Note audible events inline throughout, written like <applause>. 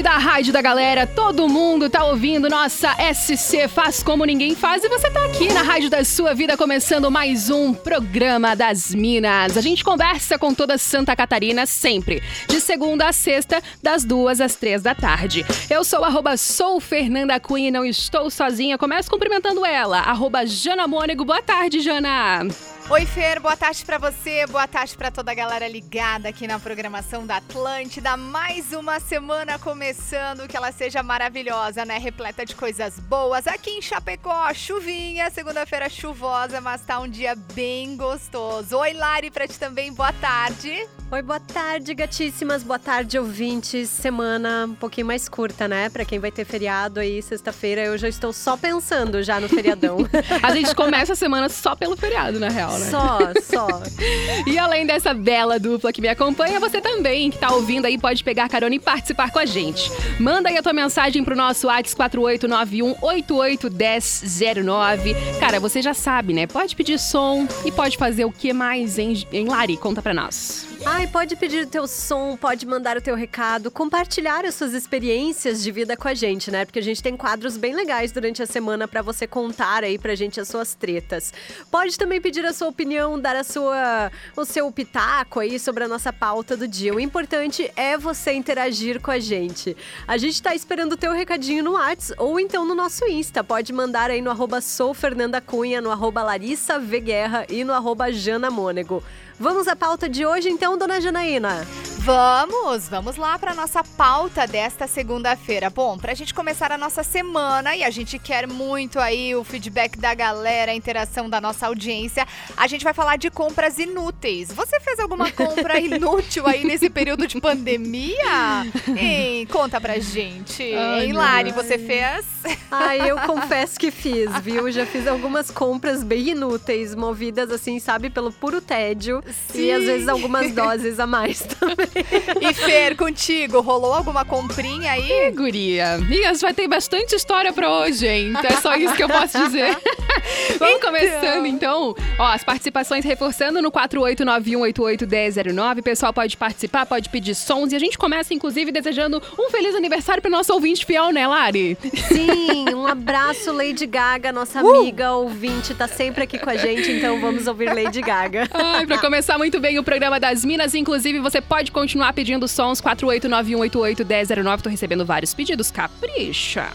Da Rádio da Galera, todo mundo tá ouvindo nossa SC Faz Como Ninguém Faz e você tá aqui na Rádio da Sua Vida começando mais um programa das Minas. A gente conversa com toda Santa Catarina sempre, de segunda a sexta, das duas às três da tarde. Eu sou arroba sou Fernanda Cunha e não estou sozinha. Começo cumprimentando ela, arroba Jana Mônego. Boa tarde, Jana. Oi, Fer, boa tarde para você, boa tarde para toda a galera ligada aqui na programação da Atlântida. Mais uma semana começando, que ela seja maravilhosa, né? Repleta de coisas boas. Aqui em Chapecó, chuvinha, segunda-feira chuvosa, mas tá um dia bem gostoso. Oi, Lari, pra ti também, boa tarde. Oi, boa tarde, gatíssimas. Boa tarde, ouvintes. Semana um pouquinho mais curta, né? Pra quem vai ter feriado aí, sexta-feira, eu já estou só pensando já no feriadão. <laughs> a gente começa a semana só pelo feriado, na real, né? Só, só. <laughs> e além dessa bela dupla que me acompanha, você também, que tá ouvindo aí, pode pegar carona e participar com a gente. Manda aí a tua mensagem pro nosso WhatsApp 4891-881009. Cara, você já sabe, né? Pode pedir som e pode fazer o que mais, hein, em Lari? Conta pra nós. Ai, pode pedir o teu som, pode mandar o teu recado, compartilhar as suas experiências de vida com a gente, né? Porque a gente tem quadros bem legais durante a semana para você contar aí pra gente as suas tretas. Pode também pedir a sua opinião, dar a sua o seu pitaco aí sobre a nossa pauta do dia. O importante é você interagir com a gente. A gente tá esperando o teu recadinho no Whats ou então no nosso Insta. Pode mandar aí no arroba soufernandacunha, no arroba Larissa v Guerra e no arroba Jana Mônego. Vamos à pauta de hoje, então, dona Janaína? Vamos, vamos lá para nossa pauta desta segunda-feira. Bom, para a gente começar a nossa semana e a gente quer muito aí o feedback da galera, a interação da nossa audiência, a gente vai falar de compras inúteis. Você fez alguma compra <laughs> inútil aí nesse período de pandemia? Hein, conta pra gente. Ai, hein, Lari, você fez? Ai, eu confesso que fiz, viu? Já fiz algumas compras bem inúteis, movidas assim, sabe, pelo puro tédio. Sim. E às vezes algumas doses a mais <laughs> também. E Fer, contigo, rolou alguma comprinha aí? Ih, guria. Migas, vai ter bastante história pra hoje, hein? Então é só isso que eu posso dizer. <laughs> Vamos então. começando, então. Ó, as participações reforçando no 4891881009. O pessoal pode participar, pode pedir sons. E a gente começa, inclusive, desejando um feliz aniversário pro nosso ouvinte fiel, né, Lari? Sim, um abraço, Lady Gaga, nossa uh! amiga ouvinte, tá sempre aqui com a gente, então vamos ouvir Lady Gaga. Ai, pra começar muito bem o programa das Minas. Inclusive, você pode continuar pedindo sons 4891881009. Tô recebendo vários pedidos. Capricha!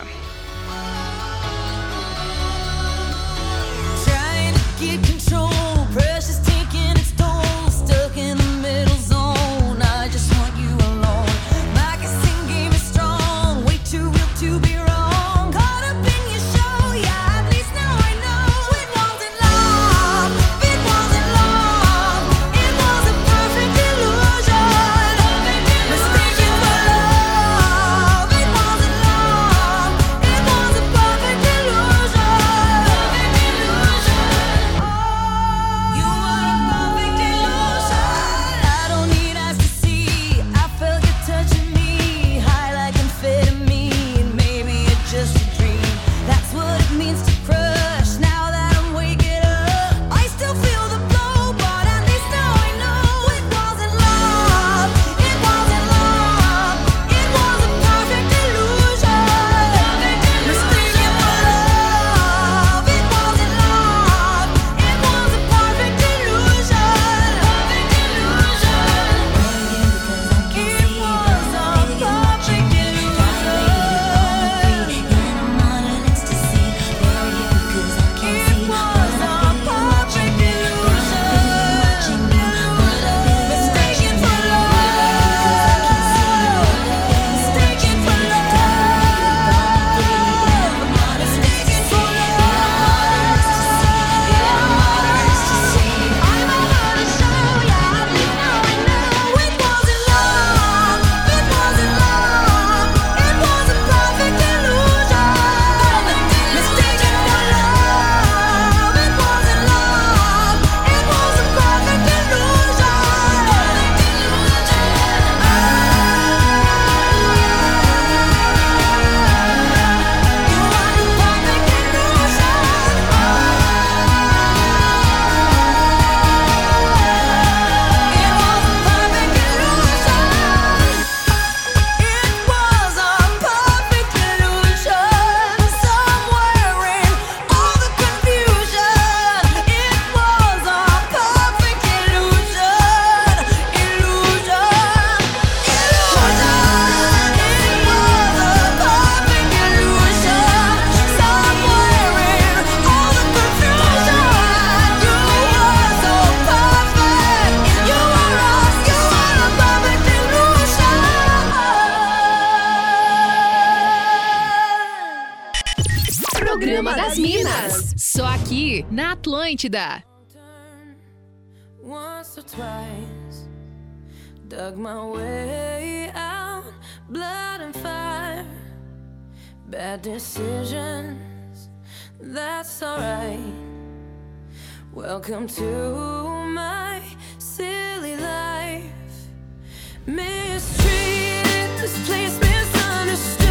Só aqui na Atlântida. Once or twice, dug my way out, blood and fire, bad decisions, that's alright. Welcome to my silly life, mistreated, misunderstood.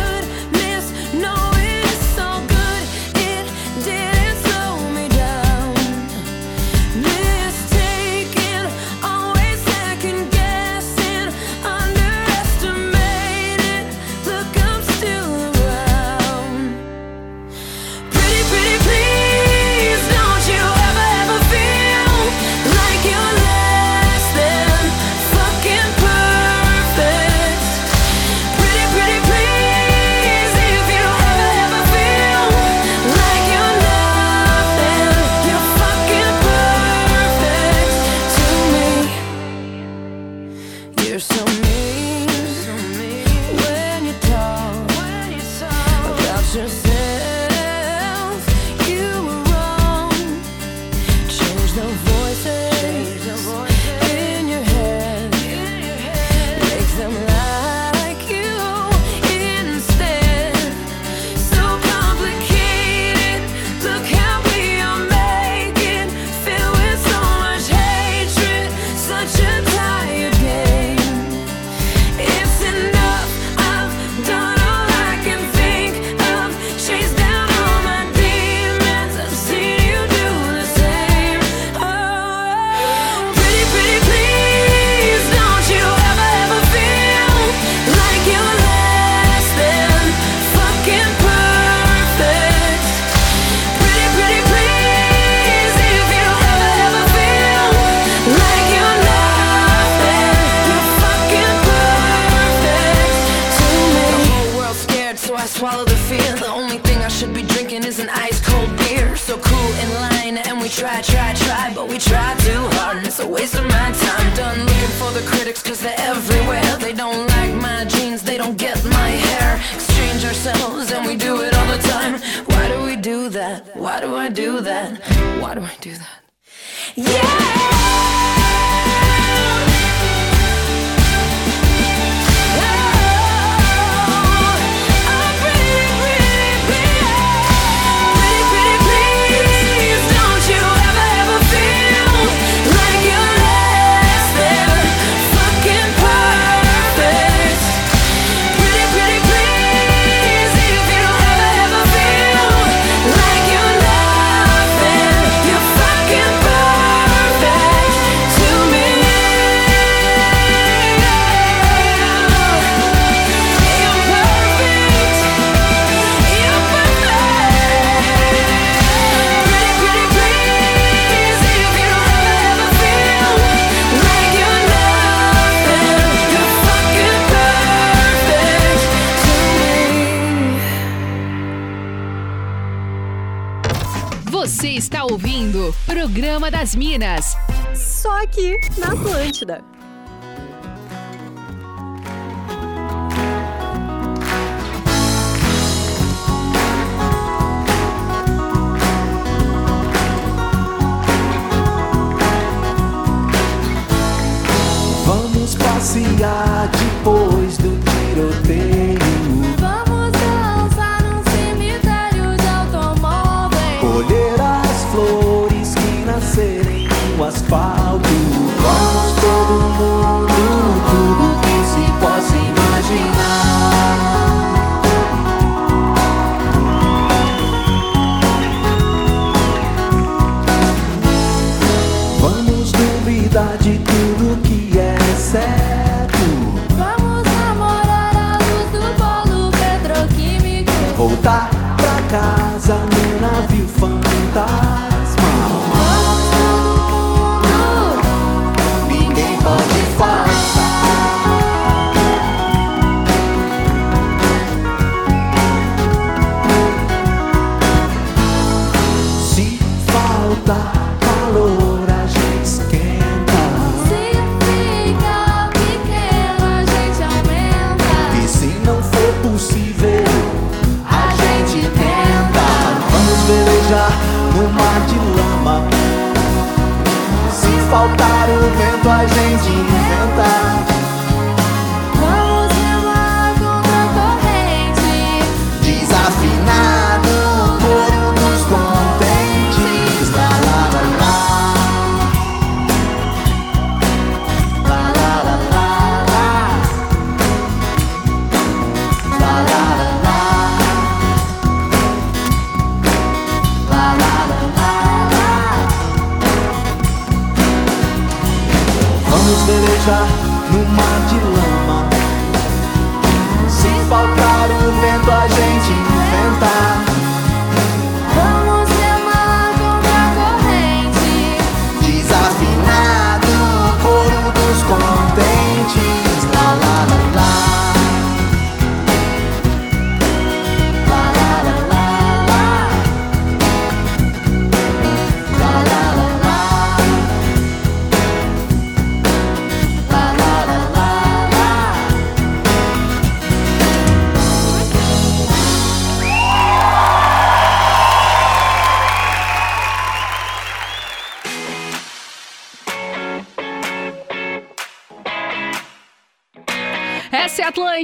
Minas. Só aqui na Atlântida. Voltar pra casa no navio fantasma.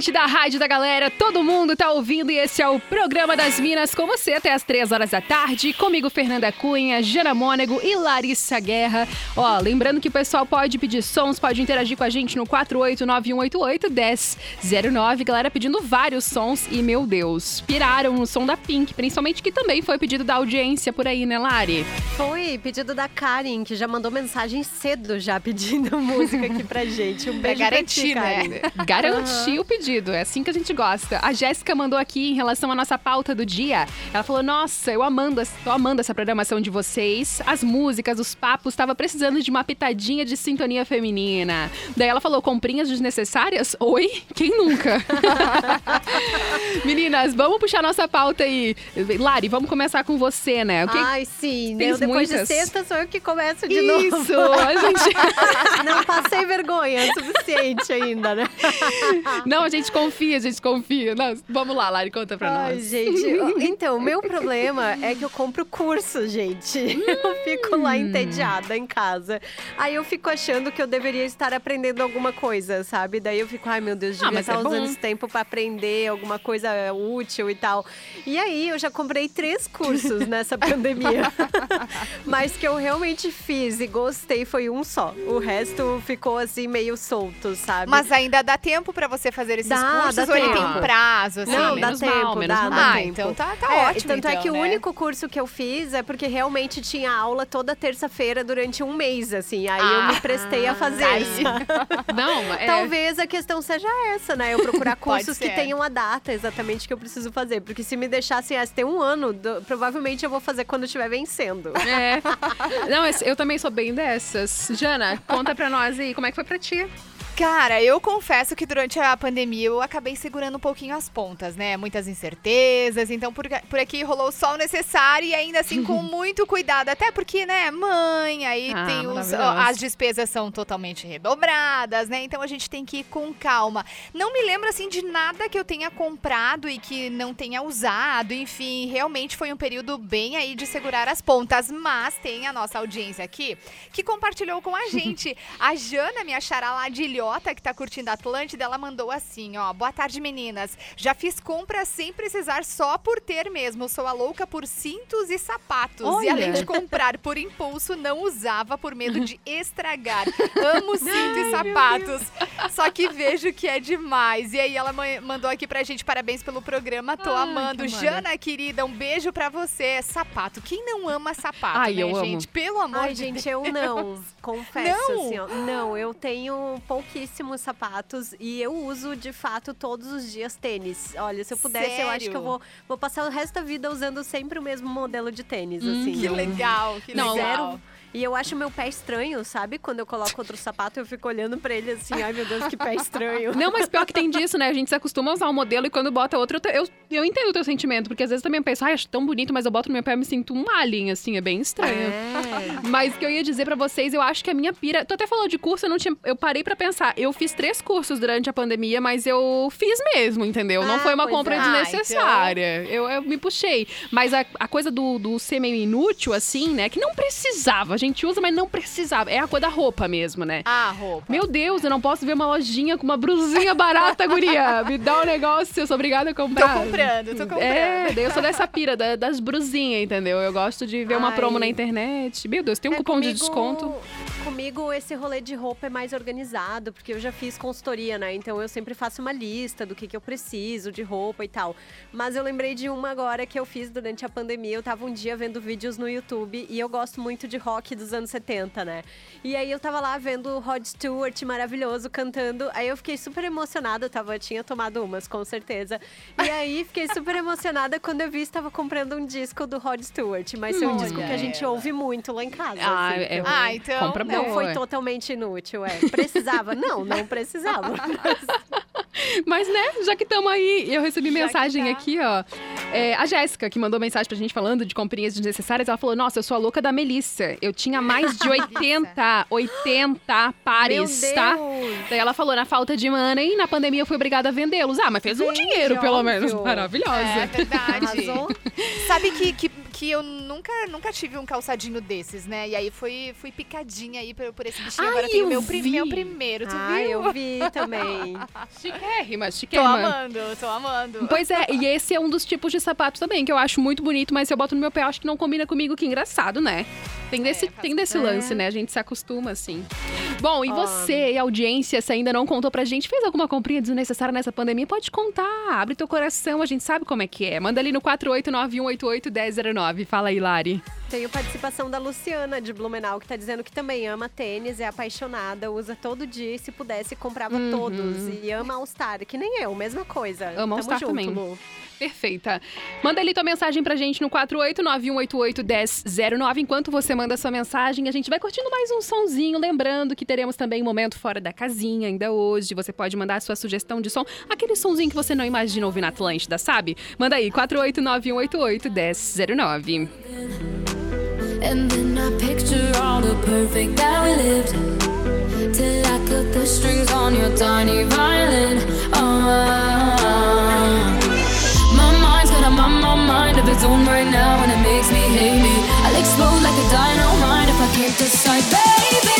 Atlântida, a rádio da galera, todo mundo tá ouvindo e esse é o programa das Minas com você até as 3 horas da tarde, comigo Fernanda Cunha, Jana Mônego e Larissa Guerra. Ó, lembrando que o pessoal pode pedir sons, pode interagir com a gente no 489-188-1009, galera pedindo vários sons e, meu Deus, piraram no som da Pink, principalmente que também foi pedido da audiência por aí, né, Lari? Foi pedido da Karen, que já mandou mensagem cedo já pedindo <laughs> música aqui pra gente. Um beijo pra garantir, ti, né? O pedido, é assim que a gente gosta. A Jéssica mandou aqui em relação à nossa pauta do dia. Ela falou: Nossa, eu amando, tô amando essa programação de vocês. As músicas, os papos, tava precisando de uma pitadinha de sintonia feminina. Daí ela falou: Comprinhas desnecessárias? Oi? Quem nunca? <laughs> Meninas, vamos puxar nossa pauta aí. Lari, vamos começar com você, né? Que... Ai, sim. Tens Eu, depois muitas? de sexta sou eu que começo de novo. Isso, a gente. <laughs> Não passei vergonha o suficiente ainda, né? Não, a gente confia, a gente confia. Não, vamos lá, Lari, conta pra Ai, nós. gente. <laughs> Então, o meu problema é que eu compro curso, gente. <laughs> Eu fico lá entediada em casa. Aí eu fico achando que eu deveria estar aprendendo alguma coisa, sabe? Daí eu fico, ai meu Deus, Ah, devia mas estar é bom. usando esse tempo pra aprender alguma coisa útil e tal. E aí eu já comprei três cursos nessa <laughs> pandemia. Mas que eu realmente fiz e gostei foi um só. O resto ficou assim meio solto, sabe? Mas ainda dá tempo pra você fazer esses Dá, cursos dá ou ele tempo. tem prazo, assim? Não, dá tempo, mal, menos dá, mal. dá Ah, tempo. então tá, tá É, ótimo, Tanto é então, que né? o único curso que eu fiz é porque realmente tinha aula toda terça-feira durante um mês, assim. Aí eu me prestei a fazer. aí. <laughs> Não, é. Talvez a questão seja essa, né? Eu procurar <laughs> cursos que tenham a data exatamente que eu preciso fazer. Porque se me deixassem, ah, se tem um ano, do- provavelmente eu vou fazer quando estiver vencendo. É. Não, mas eu também sou bem dessas. Jana, conta pra nós aí, como é que foi pra ti? Cara, eu confesso que durante a pandemia eu acabei segurando um pouquinho as pontas, né? Muitas incertezas, então por, por aqui rolou só o necessário e ainda assim com <laughs> muito cuidado. Até porque, né, mãe, aí Ah, tem os, as despesas são totalmente redobradas, né? Então a gente tem que ir com calma. Não me lembro, assim, de nada que eu tenha comprado e que não tenha usado, enfim, realmente foi um período bem aí de segurar as pontas, mas tem a nossa audiência aqui que compartilhou com a <laughs> gente. A Jana, minha charalatilhota, que tá curtindo a Atlântida, ela mandou assim, ó. Boa tarde, meninas. Já fiz compras sem precisar, só por ter mesmo. Sou a louca por cintos e sapatos. E Olha. além de comprar por impulso, não usava por medo de estragar. Amo <laughs> cinto e sapatos. Só que vejo que é demais. E aí ela ma- mandou aqui pra gente, parabéns pelo programa, tô Ai, amando. que. Jana, querida, um beijo pra você. Sapato, quem não ama sapato, Ai, né, eu amo. gente? Pelo amor Ai, de gente, Deus. eu não. <laughs> Confesso, Não? assim, ó. Não, eu tenho pouquíssimos sapatos e eu uso, de fato, todos os dias tênis. Olha, se eu pudesse, eu acho que eu Sério? vou, vou passar o resto da vida usando sempre o mesmo modelo de tênis, Hum, assim. Que legal, que Não, legal. Zero. E eu acho meu pé estranho, sabe? Quando eu coloco outro sapato, eu fico olhando pra ele assim, ai meu Deus, que pé estranho. Não, mas pior que tem disso, né? A gente se acostuma a usar um modelo e quando bota outro, eu, te- eu, eu entendo o teu sentimento, porque às vezes eu também penso, ai, acho tão bonito, mas eu boto no meu pé e me sinto um alien, assim, é bem estranho. É. Mas o que eu ia dizer pra vocês, eu acho que a minha pira. Tu até falou de curso, eu não tinha. Eu parei pra pensar. Eu fiz três cursos durante a pandemia, mas eu fiz mesmo, entendeu? não Ah, foi uma compra é. Ah, desnecessária. Eu, eu me puxei. Mas a, a coisa do, do ser meio inútil, assim, né? Que não precisava. A gente usa, mas não precisava. É a coisa da roupa mesmo, né? Ah, roupa. Meu Deus, eu não posso ver uma lojinha com uma brusinha barata, guria. <laughs> Me dá um negócio, eu sou obrigada a Tô comprar. comprando, tô comprando. É, daí eu sou dessa pira da- das brusinhas, entendeu? Eu gosto de ver uma Ai. promo na internet. Meu Deus, tem um É, cupom de comigo- desconto. Comigo, esse rolê de roupa é mais organizado, porque eu já fiz consultoria, né? Então eu sempre faço uma lista do que, que eu preciso de roupa e tal. Mas eu lembrei de uma agora que eu fiz durante a pandemia. Eu tava um dia vendo vídeos no YouTube e eu gosto muito de rock dos anos 70, né? E aí eu tava lá vendo o Rod Stewart maravilhoso cantando. Aí eu fiquei super emocionada, eu tava, tinha tomado umas, com certeza. E aí fiquei super emocionada quando eu vi estava comprando um disco do Rod Stewart. Mas é um Olha disco que a gente ouve muito lá em casa. Ah, assim, é, então- Ah, então, compra? Não foi totalmente inútil, é. Precisava? Não, não precisava. <laughs> Mas, né, já que estamos aí, eu recebi Já mensagem tá. aqui, ó. É, a Jéssica, que mandou mensagem pra gente falando de comprinhas desnecessárias, ela falou: Nossa, eu sou a louca da Melissa. Eu tinha mais de <laughs> 80, 80 pares, tá? Daí ela falou: na falta de money, na pandemia eu fui obrigada a vendê-los. Ah, mas fez um Gente, dinheiro, pelo óbvio. menos. Maravilhosa. É verdade. <laughs> Sabe que, que, que eu nunca, nunca tive um calçadinho desses, né? E aí fui, fui picadinha aí por, por esse bichinho. Ai, Agora tem o meu, pri- vi. meu primeiro, tu Ah, viu? eu vi também. <laughs> Chiquérrima, Tô chiquérrima. amando, tô amando. Pois é, e esse é um dos tipos de sapato também, que eu acho muito bonito, mas se eu boto no meu pé, eu acho que não combina comigo, que engraçado, né? Tem desse, faz tem desse lance, né? A gente se acostuma, assim. Bom, e Ó. você, audiência, se ainda não contou pra gente, fez alguma comprinha desnecessária nessa pandemia? Pode contar, abre teu coração, a gente sabe como é que é. Manda ali no 48918811009. Fala aí, Lari. Tenho participação da Luciana de Blumenau, que tá dizendo que também ama tênis, é apaixonada, usa todo dia e se pudesse comprava Uhum. todos. E ama All Star, que nem eu, mesma coisa. Ama All Star junto, também. Lu. Perfeita. Manda ali tua mensagem pra gente no 48918811009. Enquanto você manda sua mensagem, a gente vai curtindo mais um sonzinho. Lembrando que teremos também um momento fora da casinha ainda hoje. Você pode mandar a sua sugestão de som. Aquele sonzinho que você não imagina ouvir na Atlântida, sabe? Manda aí, 48918811009. And then I picture all the perfect that we lived. Till I cut the strings on your tiny violin. Oh, my mind's got a mind, my mind of its own right now, and it makes me hate me. I'll explode like a dynamite if I can't decide, baby.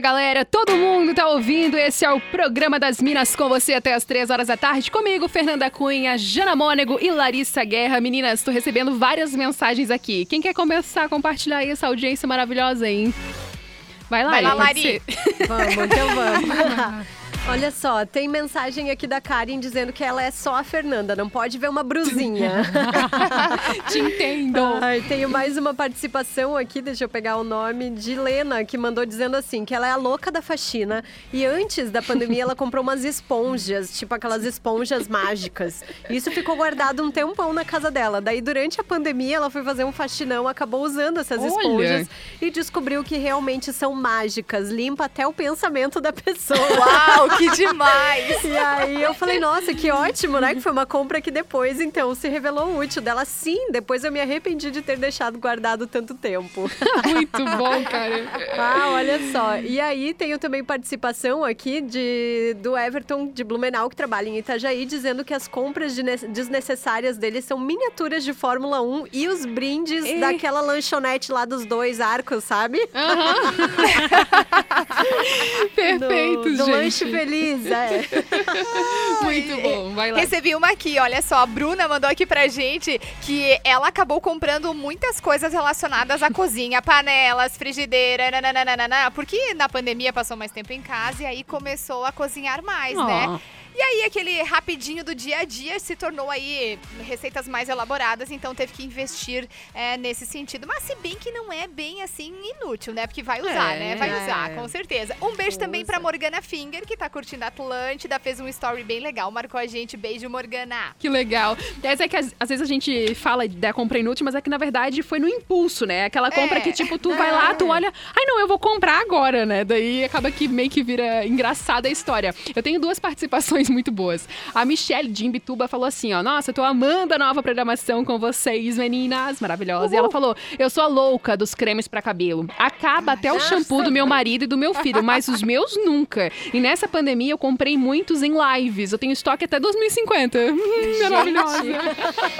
Galera. Todo mundo tá ouvindo. Esse é o programa das Minas com você até as três horas da tarde. Comigo, Fernanda Cunha, Jana Mônego e Larissa Guerra. Meninas, tô recebendo várias mensagens aqui. Quem quer começar a compartilhar aí essa audiência maravilhosa, hein? Vai lá, Vai lá, Lari. Vamos, então vamos. <laughs> Olha só, tem mensagem aqui da Karen dizendo que ela é só a Fernanda, não pode ver uma brusinha. <laughs> Te entendo. Ai, tenho mais uma participação aqui, deixa eu pegar o nome, de Lena, que mandou dizendo assim, que ela é a louca da faxina e antes da pandemia ela comprou umas esponjas, tipo aquelas esponjas mágicas. Isso ficou guardado um tempão na casa dela. Daí durante a pandemia ela foi fazer um faxinão, acabou usando essas Olha. esponjas e descobriu que realmente são mágicas, limpa até o pensamento da pessoa. Uau, que demais! E aí eu falei, nossa, que ótimo, né? Que foi uma compra que depois, então, se revelou útil dela. Sim, depois eu me arrependi de ter deixado guardado tanto tempo. <laughs> Muito bom, cara. Ah, olha só. E aí tenho também participação aqui de, do Everton de Blumenau, que trabalha em Itajaí, dizendo que as compras de ne- desnecessárias dele são miniaturas de Fórmula 1 e os brindes Ei. daquela lanchonete lá dos dois arcos, sabe? <laughs> Perfeito, do, do gente. lanche feliz, é. <laughs> Muito bom, vai lá. Recebi uma aqui, olha só. A Bruna mandou aqui pra gente que ela acabou comprando muitas coisas relacionadas à cozinha, panelas, frigideira, nananana, porque na pandemia passou mais tempo em casa e aí começou a cozinhar mais, né? E aí aquele rapidinho do dia a dia se tornou aí receitas mais elaboradas, então teve que investir é, nesse sentido. Mas se bem que não é bem assim inútil, né? Porque vai usar, É. né? Vai usar, É. com certeza. Um beijo também Usa. pra Morgana Finger, que tá curtindo a Atlântida, fez um story bem legal, marcou a gente. Beijo, Morgana. Que legal. Essa é que às, às vezes a gente fala da compra inútil, mas é que na verdade foi no impulso, né? Aquela compra É. que tipo, tu vai lá, tu olha, ai não, eu vou comprar agora, né? Daí acaba que meio que vira engraçada a história. Eu tenho duas participações muito boas. A Michelle de Imbituba falou assim, ó, nossa, eu tô amando a nova programação com vocês, meninas, maravilhosa. E ela falou, eu sou a louca dos cremes pra cabelo. Acaba até o shampoo do meu marido e do meu filho, mas os meus nunca. E nessa pandemia eu comprei muitos em lives. Eu tenho estoque até 2050. <laughs> Maravilhosa.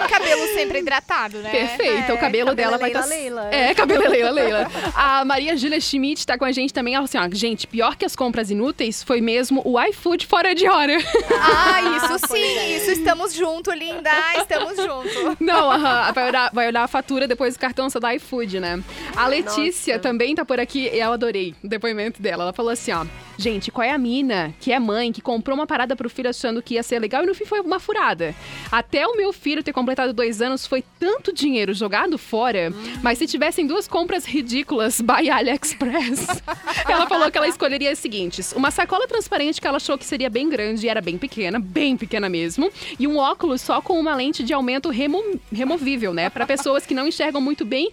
Cabelo sempre hidratado, né? Perfeito, É, o cabelo cabelo dela vai Leila, estar. Leila. É, cabelo Leila, Leila. A Maria Júlia Schmidt tá com a gente também. Ela falou assim: ó, gente, pior que as compras inúteis foi mesmo o iFood fora de hora. Ah, isso pois sim, é. isso estamos junto, linda. Estamos junto. <laughs> Não, aham, vai, olhar, vai olhar a fatura depois do cartão só da iFood, né? A Letícia Nossa. também tá por aqui e eu adorei o depoimento dela. Ela falou assim: ó, gente, qual é a mina que é mãe, que comprou uma parada pro filho achando que ia ser legal e no fim foi uma furada? Até o meu filho ter completado dois anos foi tanto dinheiro jogado fora, mas se tivessem duas compras ridículas by AliExpress, <laughs> ela falou que ela escolheria as seguintes: uma sacola transparente que ela achou que seria bem grande e era bem pequena, bem pequena mesmo, e um óculos só com uma lente de aumento remo- removível, né? Para pessoas que não enxergam muito bem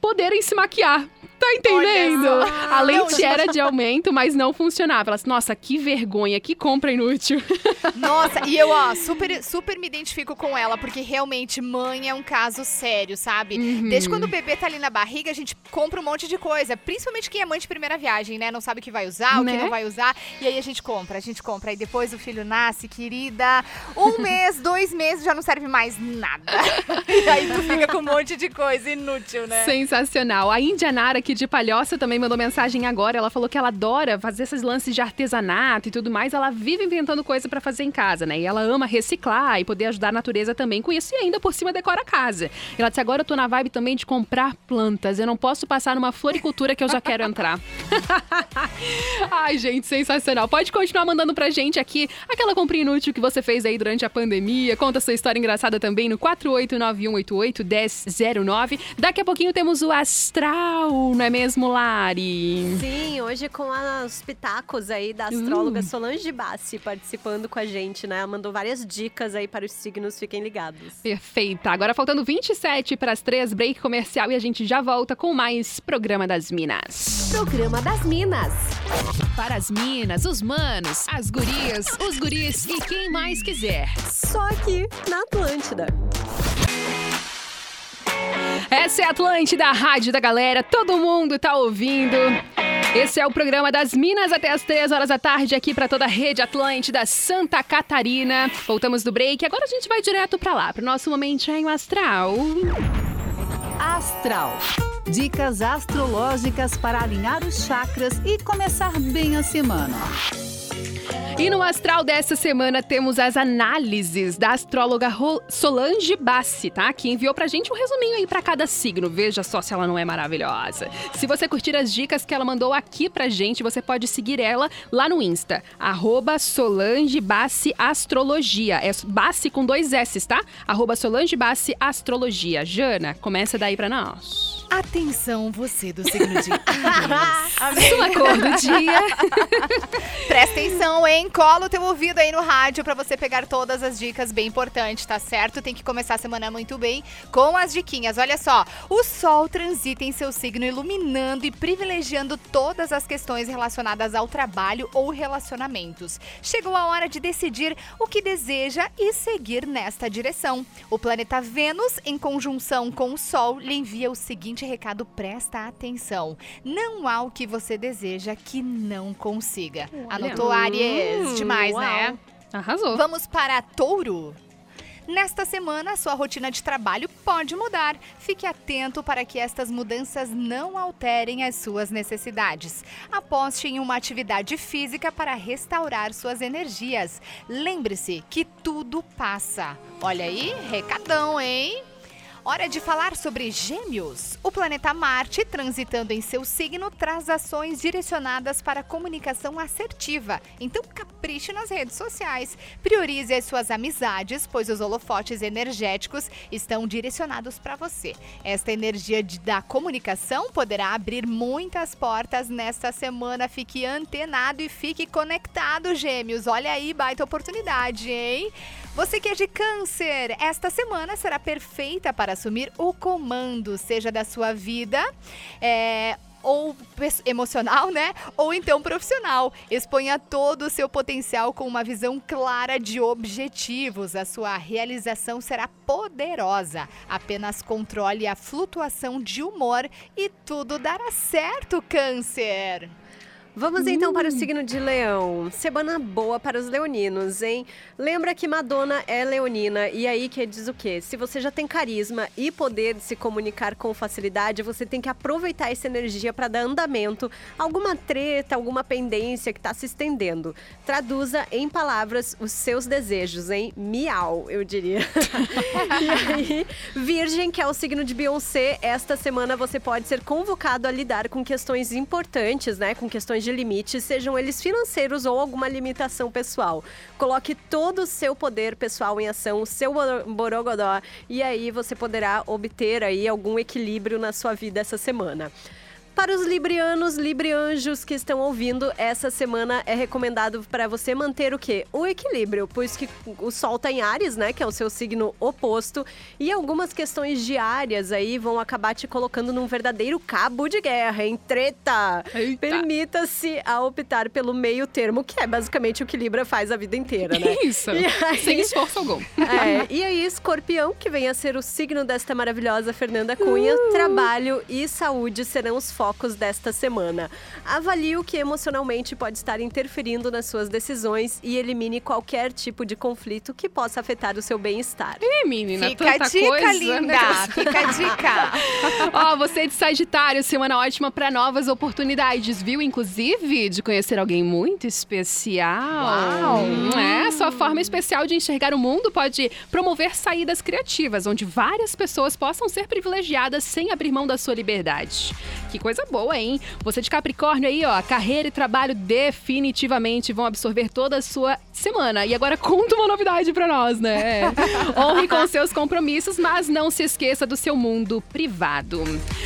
poderem se maquiar. Tá entendendo? A lente era <laughs> de aumento, mas não funcionava. Ela disse, nossa, que vergonha, que compra inútil. <laughs> Nossa, e eu, ó, super, super me identifico com ela, porque realmente mãe é um caso sério, sabe? Uhum. Desde quando o bebê tá ali na barriga, a gente compra um monte de coisa. Principalmente quem é mãe de primeira viagem, né? Não sabe o que vai usar, o Né? que não vai usar. E aí a gente compra, a gente compra. Aí depois o filho nasce, querida. Um <laughs> mês, dois meses já não serve mais nada. E aí tu fica com um monte de coisa inútil, né? Sensacional. A Índia Nara, aqui de Palhoça, também mandou mensagem agora. Ela falou que ela adora fazer esses lances de artesanato e tudo mais. Ela vive inventando coisa pra fazer em casa, né? E ela ama reciclar e poder ajudar a natureza também com isso. E ainda por cima decora a casa. Ela disse, agora eu tô na vibe também de comprar plantas. Eu não posso passar numa floricultura que eu já quero entrar. <laughs> Ai, gente, sensacional. Pode continuar mandando pra gente aqui aquela compra inútil que você fez aí durante a pandemia. Conta sua história engraçada também no 4891881009. Daqui a pouquinho temos o Astral, não é mesmo, Lari? Sim, hoje com os pitacos aí da astróloga Solange Bassi participando com a gente, né? Ela mandou várias dicas aí para os signos, fiquem ligados. Perfeita. Agora faltando 27 para as 3, break comercial e a gente já volta com mais Programa das Minas. Programa das Minas. Para as minas, os manos, as gurias, os guris e quem mais quiser. Só aqui na Atlântida. Essa é a Atlântida, a rádio da galera, todo mundo tá ouvindo. Esse é o programa das Minas até as 3 horas da tarde aqui para toda a rede Atlântida Santa Catarina. Voltamos do break, agora a gente vai direto para lá, pro nosso momentinho astral. Astral. Dicas astrológicas para alinhar os chakras e começar bem a semana. E no astral dessa semana temos as análises da astróloga Solange Bassi, tá? Que enviou pra gente um resuminho aí pra cada signo. Veja só se ela não é maravilhosa. Se você curtir as dicas que ela mandou aqui pra gente, você pode seguir ela lá no Insta, arroba Solange Bassi Astrologia. É Bassi com dois S, tá? Arroba Solange Bassi Astrologia. Jana, começa daí pra nós. Atenção, você do signo de <laughs> Ares. Sua cor do dia. <laughs> Presta atenção, hein? Cola o teu ouvido aí no rádio pra você pegar todas as dicas bem importantes, tá certo? Tem que começar a semana muito bem com as diquinhas. Olha só, o Sol transita em seu signo, iluminando e privilegiando todas as questões relacionadas ao trabalho ou relacionamentos. Chegou a hora de decidir o que deseja e seguir nesta direção. O planeta Vênus, em conjunção com o Sol, lhe envia o seguinte recado: presta atenção. Não há o que você deseja que não consiga. Anotou, Aries? Hum, Demais, uau. né? Arrasou. Vamos para Touro. Nesta semana, sua rotina de trabalho pode mudar. Fique atento para que estas mudanças não alterem as suas necessidades. Aposte em uma atividade física para restaurar suas energias. Lembre-se que tudo passa. Olha aí, recadão, hein? Hora de falar sobre Gêmeos. O planeta Marte, transitando em seu signo, traz ações direcionadas para comunicação assertiva. Então, capriche nas redes sociais. Priorize as suas amizades, pois os holofotes energéticos estão direcionados para você. Esta energia de- da comunicação poderá abrir muitas portas nesta semana. Fique antenado e fique conectado, Gêmeos. Olha aí, baita oportunidade, hein? Você que é de câncer, esta semana será perfeita para assumir o comando, seja da sua vida, é, ou emocional, né? Ou então profissional. Exponha todo o seu potencial com uma visão clara de objetivos. A sua realização será poderosa. Apenas controle a flutuação de humor e tudo dará certo, câncer. Vamos então para o signo de Leão. Semana boa para os leoninos, hein? Lembra que Madonna é leonina e aí que diz o quê? Se você já tem carisma e poder de se comunicar com facilidade, você tem que aproveitar essa energia para dar andamento a alguma treta, alguma pendência que está se estendendo. Traduza em palavras os seus desejos, hein? Miau, eu diria. <laughs> e aí, Virgem, que é o signo de Beyoncé, esta semana você pode ser convocado a lidar com questões importantes, né? Com questões de limites, sejam eles financeiros ou alguma limitação pessoal. Coloque todo o seu poder pessoal em ação, o seu boro- borogodó, e aí você poderá obter aí algum equilíbrio na sua vida essa semana. Para os librianos, librianjos que estão ouvindo, essa semana é recomendado para você manter o quê? O equilíbrio, pois que o Sol está em Ares, né, que é o seu signo oposto, e algumas questões diárias aí vão acabar te colocando num verdadeiro cabo de guerra, em treta. Permita-se a optar pelo meio termo, que é basicamente o que Libra faz a vida inteira, né? <laughs> Isso. Aí- Sem esforço algum. É, e aí, escorpião, que vem a ser o signo desta maravilhosa Fernanda Cunha, Uh! trabalho e saúde serão os focos desta semana. Avalie o que emocionalmente pode estar interferindo nas suas decisões e elimine qualquer tipo de conflito que possa afetar o seu bem-estar. Ih, menina, Fica a tanta dica, coisa. linda. né? <laughs> Fica a dica. Ó, você de Sagitário, semana ótima para novas oportunidades, viu? Inclusive de conhecer alguém muito especial. Uau! É, sua forma especial de enxergar o mundo pode promover saídas criativas, onde várias pessoas possam ser privilegiadas sem abrir mão da sua liberdade. Que coisa boa, hein? Você de Capricórnio aí, ó, carreira e trabalho definitivamente vão absorver toda a sua semana. E agora conta uma novidade pra nós, né? <laughs> Honre com seus compromissos, mas não se esqueça do seu mundo privado.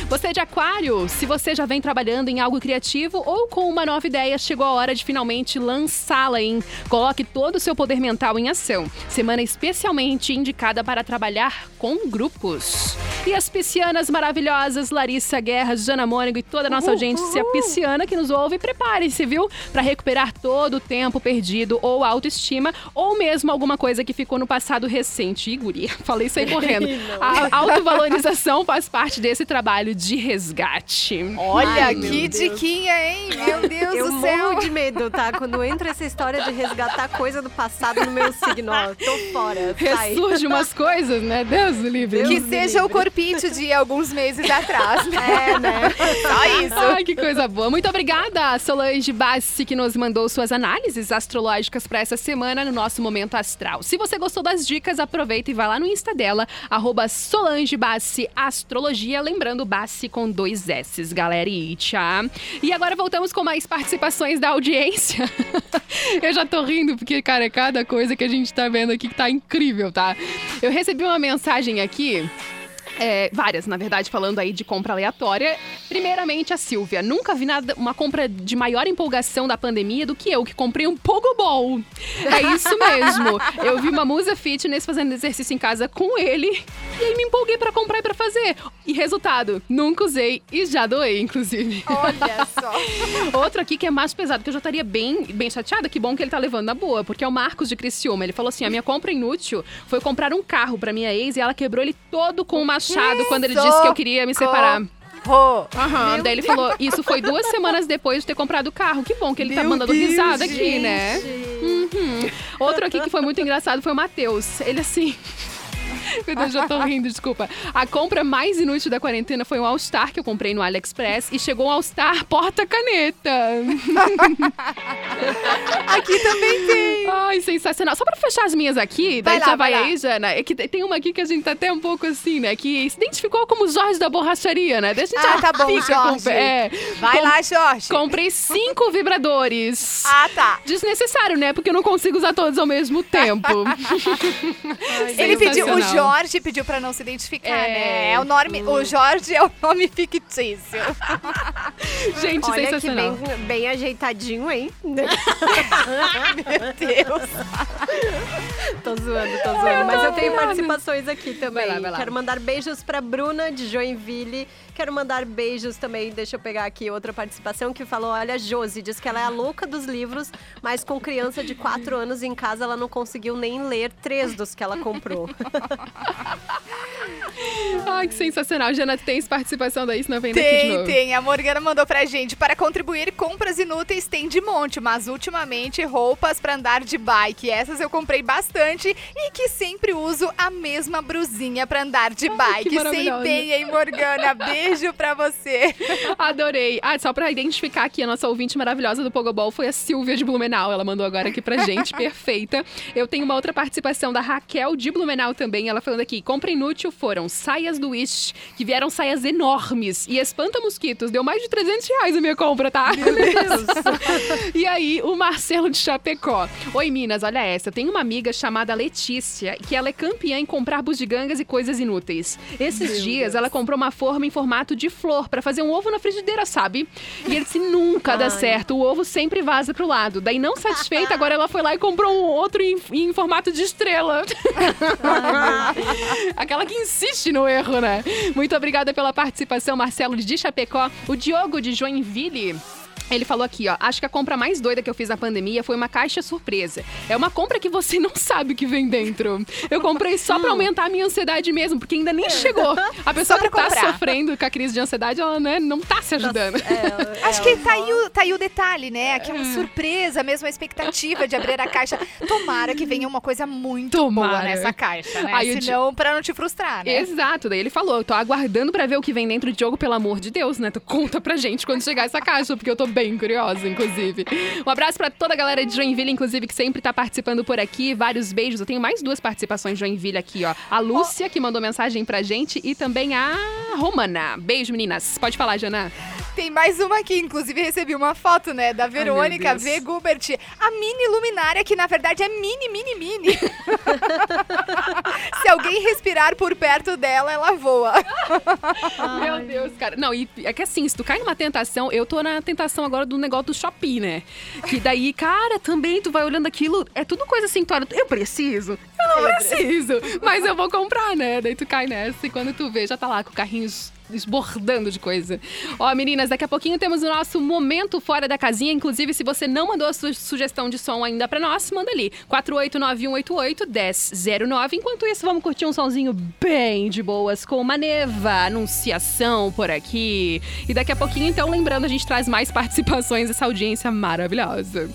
Você de Aquário, se você já vem trabalhando em algo criativo ou com uma nova ideia, chegou a hora de finalmente lançá-la, hein? Coloque todo o seu poder mental em ação. Semana especialmente indicada para trabalhar com grupos. E as piscianas maravilhosas, Larissa Guerra, Jana Mônego e toda a nossa audiência pisciana que nos ouve, preparem-se, viu? Para recuperar todo o tempo perdido ou autoestima, ou mesmo alguma coisa que ficou no passado recente. Ih, guria, <laughs> falei isso aí correndo. <laughs> A autovalorização faz parte desse trabalho de resgate. Olha, Ai, que diquinha, hein? Meu Deus Eu do céu. morro de medo, tá? Quando entra essa história de resgatar coisa do passado no meu signo, ó, tô fora. Sai. Ressurge umas coisas, né? Deus livre. Deus Que seja o livre. Corpite de alguns meses atrás. <laughs> É, né? Só isso. Ai, que coisa boa. Muito obrigada, Solange Bassi, que nos mandou suas análises astrológicas para essa semana no nosso Momento Astral. Se você gostou das dicas, aproveita e vai lá no Insta dela, arroba Solange Bassi Astrologia, lembrando Bassi com dois S's, galera. E tchau. E agora voltamos com mais participações da audiência. <laughs> Eu já tô rindo, porque, cara, é cada coisa que a gente tá vendo aqui que tá incrível, tá? Eu recebi uma mensagem aqui É, várias, na verdade, falando aí de compra aleatória. Primeiramente, a Silvia. Nunca vi nada, uma compra de maior empolgação da pandemia do que eu, que comprei um Pogobol. É isso mesmo. Eu vi uma musa fitness fazendo exercício em casa com ele. E aí me empolguei pra comprar e pra fazer. E resultado, nunca usei e já doei, inclusive. Olha <laughs> só. Outro aqui que é mais pesado, que eu já estaria bem, bem chateada. Que bom que ele tá levando na boa, porque é o Marcos de Criciúma. Ele falou assim: a minha compra inútil foi comprar um carro pra minha ex e ela quebrou ele todo com um machado quando ele disse que eu queria me separar. Aham, daí ele falou, isso foi duas semanas depois de ter comprado o carro. Que bom que ele tá mandando risada aqui, né? Uhum. Outro aqui que foi muito engraçado foi o Matheus. Ele assim. <laughs> Meu Deus, já tô rindo, desculpa. A compra mais inútil da quarentena foi um All-Star que eu comprei no AliExpress e chegou um All-Star porta-caneta. <laughs> Aqui também tem. Ai, sensacional. Só pra fechar as minhas aqui, Vai daí lá, já vai, vai aí, Jana. É que tem uma aqui que a gente tá até um pouco assim, né? Que se identificou como Jorge da borracharia, né? Daí a gente Ah, já tá bom, fica com- Jorge. é. Vai Com- lá, Jorge. Comprei cinco vibradores. Ah, tá. Desnecessário, né? Porque eu não consigo usar todos ao mesmo tempo. <laughs> Ele pediu, o. Jorge pediu pra não se identificar, É. né? É o nome, o Jorge é o nome fictício. <laughs> Gente, Olha que sensacional. bem, bem ajeitadinho, hein? <laughs> Meu Deus. tô zoando, tô zoando. Mas eu tenho participações aqui também. Vai lá, vai lá. Quero mandar beijos pra Bruna de Joinville. Quero mandar beijos também. Deixa eu pegar aqui outra participação que falou: olha, Josi, diz que ela é a louca dos livros, mas com criança de 4 anos em casa ela não conseguiu nem ler três dos que ela comprou. <laughs> Ai, que sensacional. Jana, tens participação daí, senão vem daqui de Tem, novo. tem. A Morgana mandou pra gente. Para contribuir, compras inúteis tem de monte, mas ultimamente roupas pra andar de bike. Essas eu comprei bastante e que sempre uso a mesma brusinha pra andar de bike. Sei bem, hein, Morgana? Beijo <laughs> pra você. Adorei. Ah, só pra identificar aqui, a nossa ouvinte maravilhosa do Pogobol foi a Silvia de Blumenau. Ela mandou agora aqui pra gente, <laughs> perfeita. Eu tenho uma outra participação da Raquel de Blumenau também. Ela falando aqui, compra inútil foram saias do Wish, que vieram saias enormes. E espanta-mosquitos, deu mais de 300 reais a minha compra, tá? <laughs> E aí, o Marcelo de Chapecó. Oi, Minas, olha essa. Eu tenho uma amiga chamada Letícia, que ela é campeã em comprar bugigangas e coisas inúteis. Esses dias, ela comprou uma forma em formato de flor pra fazer um ovo na frigideira, sabe? E ele disse, nunca dá Ai. certo. O ovo sempre vaza pro lado. Daí, não satisfeita, agora ela foi lá e comprou um outro em, em formato de estrela. Aquela que insiste no erro, né? Muito obrigada pela participação, Marcelo de Chapecó. O Diogo de Joinville. Ele falou aqui, ó. Acho que a compra mais doida que eu fiz na pandemia foi uma caixa surpresa. É uma compra que você não sabe o que vem dentro. Eu comprei só pra aumentar a minha ansiedade mesmo, porque ainda nem chegou. A pessoa que tá comprar. sofrendo com a crise de ansiedade, ela né, não tá se ajudando. É, <laughs> Acho que tá aí, o, tá aí o detalhe, né? Aquela surpresa, mesmo a expectativa de abrir a caixa. Tomara que venha uma coisa muito boa Tomara. nessa caixa, né? Aí Senão, pra não te frustrar, né? Exato, daí ele falou, eu tô aguardando pra ver o que vem dentro de jogo, pelo amor de Deus, né? Tu conta pra gente quando chegar essa caixa, porque eu tô bem curiosa, inclusive. Um abraço pra toda a galera de Joinville, inclusive, que sempre tá participando por aqui. Vários beijos. Eu tenho mais duas participações de Joinville aqui, ó. A Lúcia, que mandou mensagem pra gente, e também a Romana. Beijo, meninas. Pode falar, Jana. Tem mais uma aqui, inclusive recebi uma foto, né, da Verônica Deus. V. Gubert, a mini luminária, que na verdade é mini, mini, mini. <laughs> Se alguém respirar por perto dela, ela voa. Meu Deus, cara. Não, e é que assim, se tu cai numa tentação, eu tô na tentação agora do negócio do Shopee, né? Que daí, cara, também tu vai olhando aquilo, é tudo coisa assim, tu olha, eu preciso? Eu não preciso, mas eu vou comprar, né? Daí tu cai nessa e quando tu vê, já tá lá com o carrinho es- esbordando de coisa. Ó, meninas, daqui a pouquinho temos o nosso momento fora da casinha. Inclusive, se você não mandou a sua sugestão de som ainda pra nós, manda ali. 489-188-1009. Enquanto isso, vamos curtir um sonzinho bem de boas com uma neva, anunciação por aqui. E daqui a pouquinho, então, lembrando, a gente traz mais participações dessa audiência maravilhosa.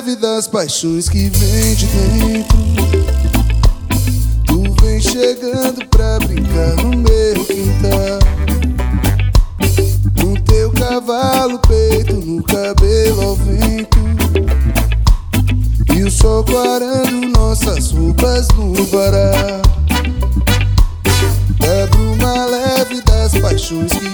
Leve das paixões que vem de dentro Tu vem chegando pra brincar no meu quintal No teu cavalo peito no cabelo ao vento. E o sol clarando nossas roupas no varal. Da bruma leve das paixões que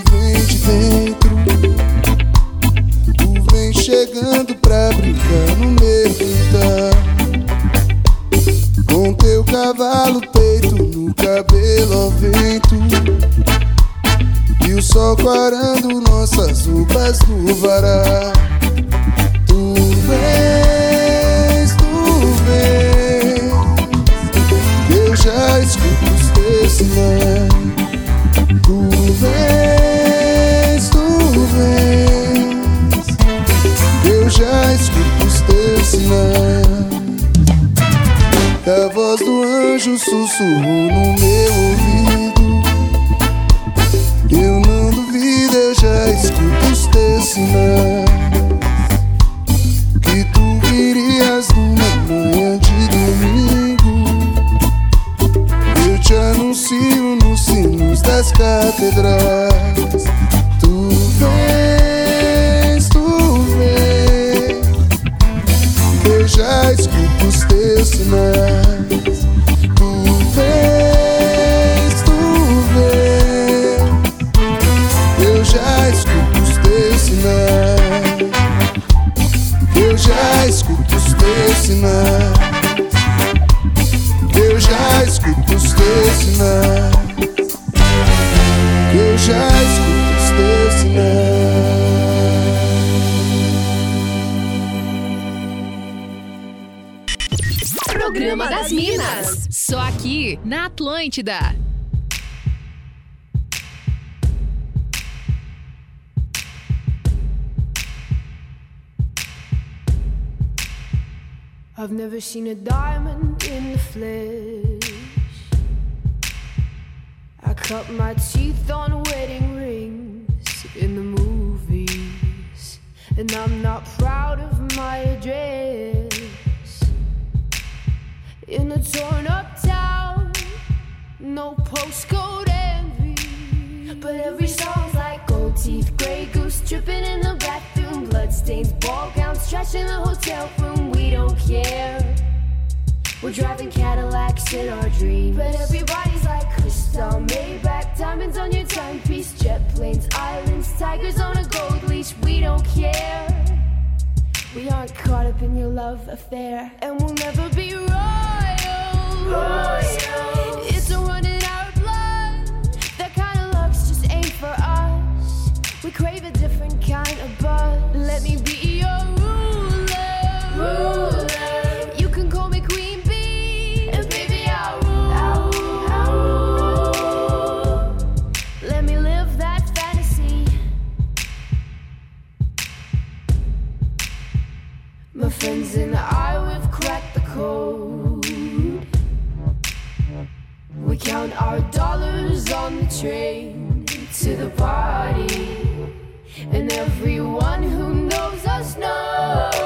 Só aqui na Atlântida. I've never seen a diamond in the flesh. I cut my teeth on wedding rings in the movies, and I'm not proud of my address. In a torn up town, no postcode envy, but every song's like gold teeth, gray goose dripping in the bathroom, bloodstains, ball gowns, trash in the hotel room. We don't care. We're driving Cadillacs in our dreams. But everybody's like crystal, Maybach, diamonds on your timepiece, jet planes, islands, tigers on a gold leash. We don't care. We aren't caught up in your love affair, and we'll never be royals. It's a run in our blood. That kind of luck's just ain't for us. We crave a different kind of buzz. Let me be And I, we've cracked the code. We count our dollars on the train to the party. And everyone who knows us knows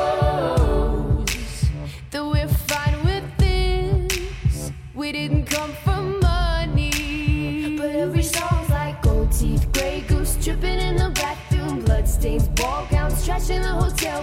that we're fine with this. We didn't come for money. But every song's like gold teeth, gray goose tripping in the bathroom, bloodstains, ball gowns, trash in the hotel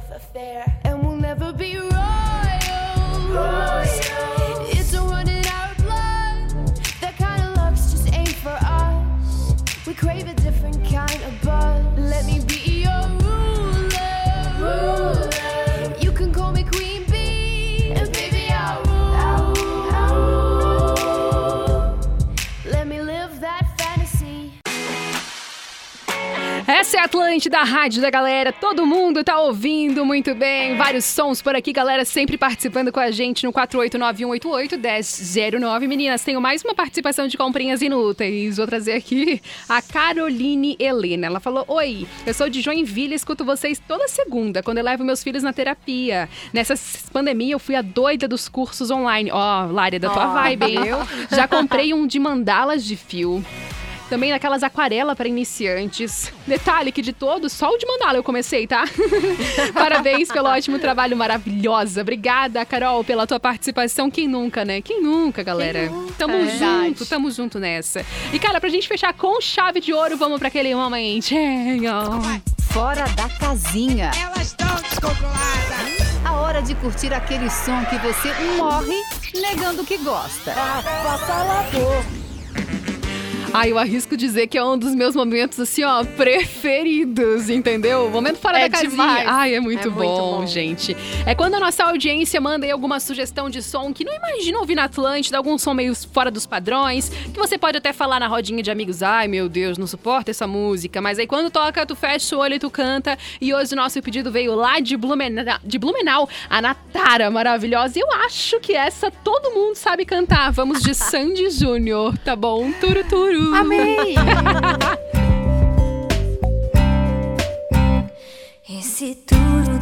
love affair, and we'll never be royals. It's Essa é a Atlântida, a rádio da galera. Todo mundo tá ouvindo muito bem. Vários sons por aqui, galera, sempre participando com a gente no 489-188-1009. Meninas, tenho mais uma participação de comprinhas inúteis. Vou trazer aqui a Caroline Helena. Ela falou: Oi, eu sou de Joinville escuto vocês toda segunda, quando eu levo meus filhos na terapia. Nessa pandemia, eu fui a doida dos cursos online. Ó, Lária, da tua Ó, vibe, hein? viu? <laughs> Já comprei um de mandalas de fio. Também naquelas aquarela para iniciantes. <laughs> Detalhe que de todos, só o de mandala eu comecei, tá? <laughs> Parabéns pelo ótimo trabalho, maravilhosa. Obrigada, Carol, pela tua participação. Quem nunca, né? Quem nunca, galera? Tamo É. junto, tamo junto nessa. E, cara, pra gente fechar com chave de ouro, vamos pra aquele momento. Fora da casinha. Elas estão descontroladas. A hora de curtir aquele som que você morre negando que gosta. Ai, eu arrisco dizer que é um dos meus momentos, assim, ó, preferidos, entendeu? Momento fora É da casinha. demais. Ai, é muito, É muito bom, bom. gente. É quando a nossa audiência manda aí alguma sugestão de som que não imagina ouvir na Atlântida, algum som meio fora dos padrões, que você pode até falar na rodinha de amigos, ai, meu Deus, não suporta essa música. Mas aí quando toca, tu fecha o olho e tu canta. E hoje o nosso pedido veio lá de Blumenau, de Blumenau a Natara, maravilhosa. E eu acho que essa todo mundo sabe cantar. Vamos de Sandy Júnior, tá bom? Turu, turu. Amei! Esse turu,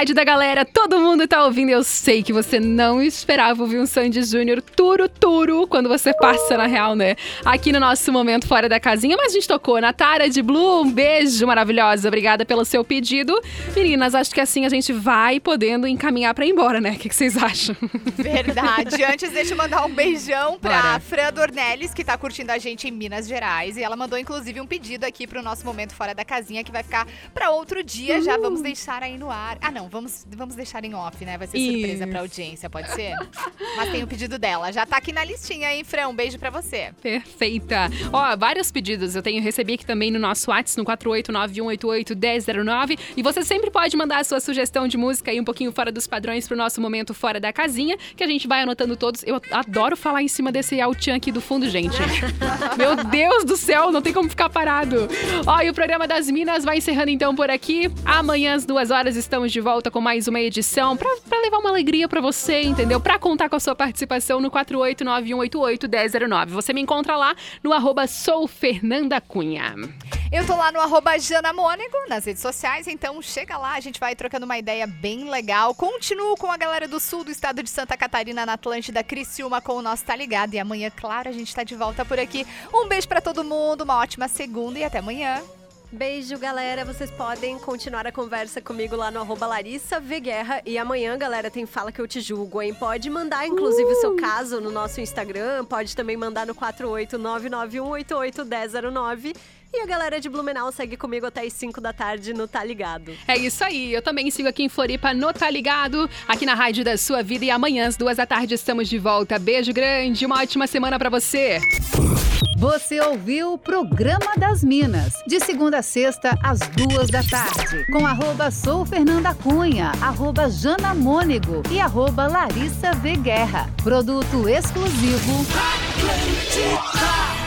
Rádio da galera, todo mundo tá ouvindo. Eu sei que você não esperava ouvir um Sandy Júnior turo turo quando você passa na real, né? Aqui no nosso momento fora da casinha, mas a gente tocou na Tara de Blue. Um beijo maravilhosa, obrigada pelo seu pedido. Meninas, acho que assim a gente vai podendo encaminhar pra ir embora, né? O que, que vocês acham? Verdade. <laughs> Antes, deixa eu mandar um beijão pra Bora. Fran Dornelles, que tá curtindo a gente em Minas Gerais. E ela mandou, inclusive, um pedido aqui pro nosso momento fora da casinha, que vai ficar pra outro dia. Já vamos deixar aí no ar. Ah, não, vamos, vamos deixar em off, né? Vai ser surpresa Isso. pra audiência, pode ser? Mas tem o pedido dela. Já tá aqui na listinha, hein, Fran? Um beijo pra você. Perfeita. Ó, vários pedidos eu tenho recebi aqui também no nosso WhatsApp, no 489-188-1009. E você sempre pode mandar a sua sugestão de música aí um pouquinho fora dos padrões pro nosso momento fora da casinha, que a gente vai anotando todos. Eu adoro falar em cima desse Altian aqui do fundo, gente. Meu Deus do céu, não tem como ficar parado. Ó, e o programa das Minas vai encerrando então por aqui. Amanhã às duas horas estamos de volta com mais uma edição pra, pra levar uma alegria pra você, entendeu? Pra contar com a sua participação no 489-188-1009. Você me encontra lá no arroba sou Fernanda Cunha. Eu tô lá no arroba Jana nas redes sociais, então chega lá, a gente vai trocando uma ideia bem legal. Continuo com a galera do sul do estado de Santa Catarina, na Atlântida, Criciúma, com o nosso Tá Ligado. E amanhã, claro, a gente tá de volta por aqui. Um beijo pra todo mundo, uma ótima segunda e até amanhã. Beijo, galera. Vocês podem continuar a conversa comigo lá no arroba Larissa V Guerra. E amanhã, galera, tem Fala Que Eu Te Julgo, hein? Pode mandar, inclusive, o seu caso no nosso Instagram. Pode também mandar no 48991881009. E a galera de Blumenau segue comigo até as 5 da tarde no Tá Ligado. É isso aí, eu também sigo aqui em Floripa no Tá Ligado, aqui na Rádio da Sua Vida. E amanhã, às duas da tarde, estamos de volta. Beijo grande, uma ótima semana pra você. Você ouviu o Programa das Minas, de segunda a sexta, às duas da tarde, com arroba sou Fernanda Cunha, arroba Jana Mônego e arroba Larissa V Guerra. Produto exclusivo. Atlântica.